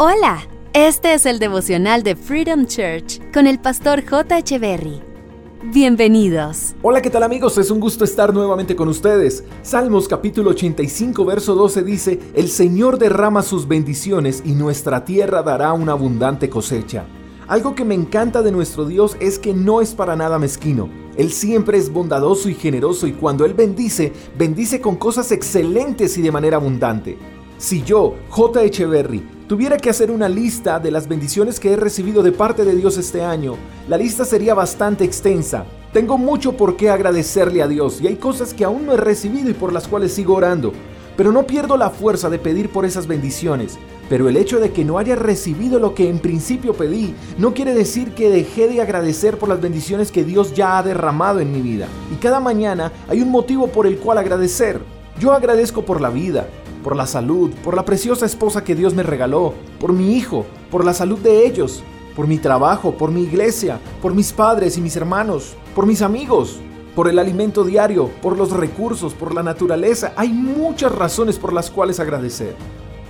Hola, este es el devocional de Freedom Church con el pastor J. Echeverry. Bienvenidos. Hola, ¿qué tal amigos? Es un gusto estar nuevamente con ustedes. Salmos capítulo 85, verso 12 dice, El Señor derrama sus bendiciones y nuestra tierra dará una abundante cosecha. Algo que me encanta de nuestro Dios es que no es para nada mezquino. Él siempre es bondadoso y generoso y cuando Él bendice, bendice con cosas excelentes y de manera abundante. Si yo, J. Echeverry, tuviera que hacer una lista de las bendiciones que he recibido de parte de Dios este año, la lista sería bastante extensa. Tengo mucho por qué agradecerle a Dios y hay cosas que aún no he recibido y por las cuales sigo orando. Pero no pierdo la fuerza de pedir por esas bendiciones. Pero el hecho de que no haya recibido lo que en principio pedí no quiere decir que dejé de agradecer por las bendiciones que Dios ya ha derramado en mi vida. Y cada mañana hay un motivo por el cual agradecer. Yo agradezco por la vida, por la salud, por la preciosa esposa que Dios me regaló, por mi hijo, por la salud de ellos, por mi trabajo, por mi iglesia, por mis padres y mis hermanos, por mis amigos, por el alimento diario, por los recursos, por la naturaleza. Hay muchas razones por las cuales agradecer.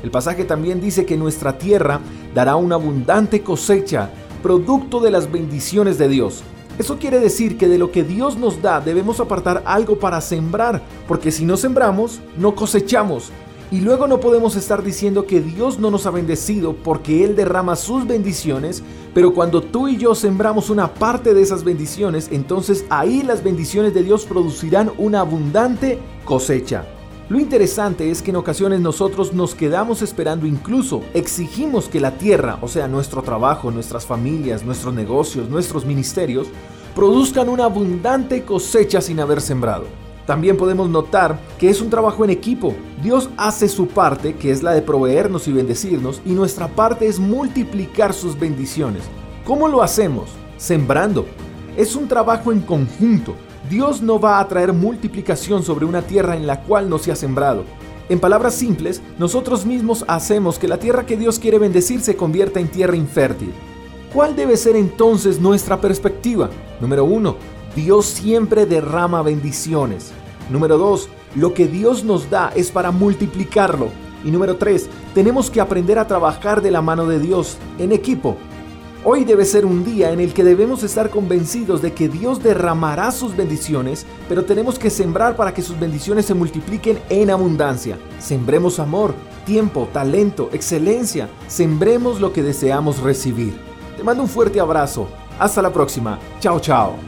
El pasaje también dice que nuestra tierra dará una abundante cosecha, producto de las bendiciones de Dios. Eso quiere decir que de lo que Dios nos da debemos apartar algo para sembrar, porque si no sembramos, no cosechamos. Y luego no podemos estar diciendo que Dios no nos ha bendecido porque Él derrama sus bendiciones, pero cuando tú y yo sembramos una parte de esas bendiciones, entonces ahí las bendiciones de Dios producirán una abundante cosecha. Lo interesante es que en ocasiones nosotros nos quedamos esperando, incluso exigimos que la tierra, o sea, nuestro trabajo, nuestras familias, nuestros negocios, nuestros ministerios, produzcan una abundante cosecha sin haber sembrado. También podemos notar que es un trabajo en equipo. Dios hace su parte, que es la de proveernos y bendecirnos, y nuestra parte es multiplicar sus bendiciones. ¿Cómo lo hacemos? Sembrando. Es un trabajo en conjunto. Dios no va a traer multiplicación sobre una tierra en la cual no se ha sembrado. En palabras simples, nosotros mismos hacemos que la tierra que Dios quiere bendecir se convierta en tierra infértil. ¿Cuál debe ser entonces nuestra perspectiva? Número 1. Dios siempre derrama bendiciones. Número 2. Lo que Dios nos da es para multiplicarlo. Y número 3. Tenemos que aprender a trabajar de la mano de Dios, en equipo. Hoy debe ser un día en el que debemos estar convencidos de que Dios derramará sus bendiciones, pero tenemos que sembrar para que sus bendiciones se multipliquen en abundancia. Sembremos amor, tiempo, talento, excelencia. Sembremos lo que deseamos recibir. Te mando un fuerte abrazo. Hasta la próxima. Chao, chao.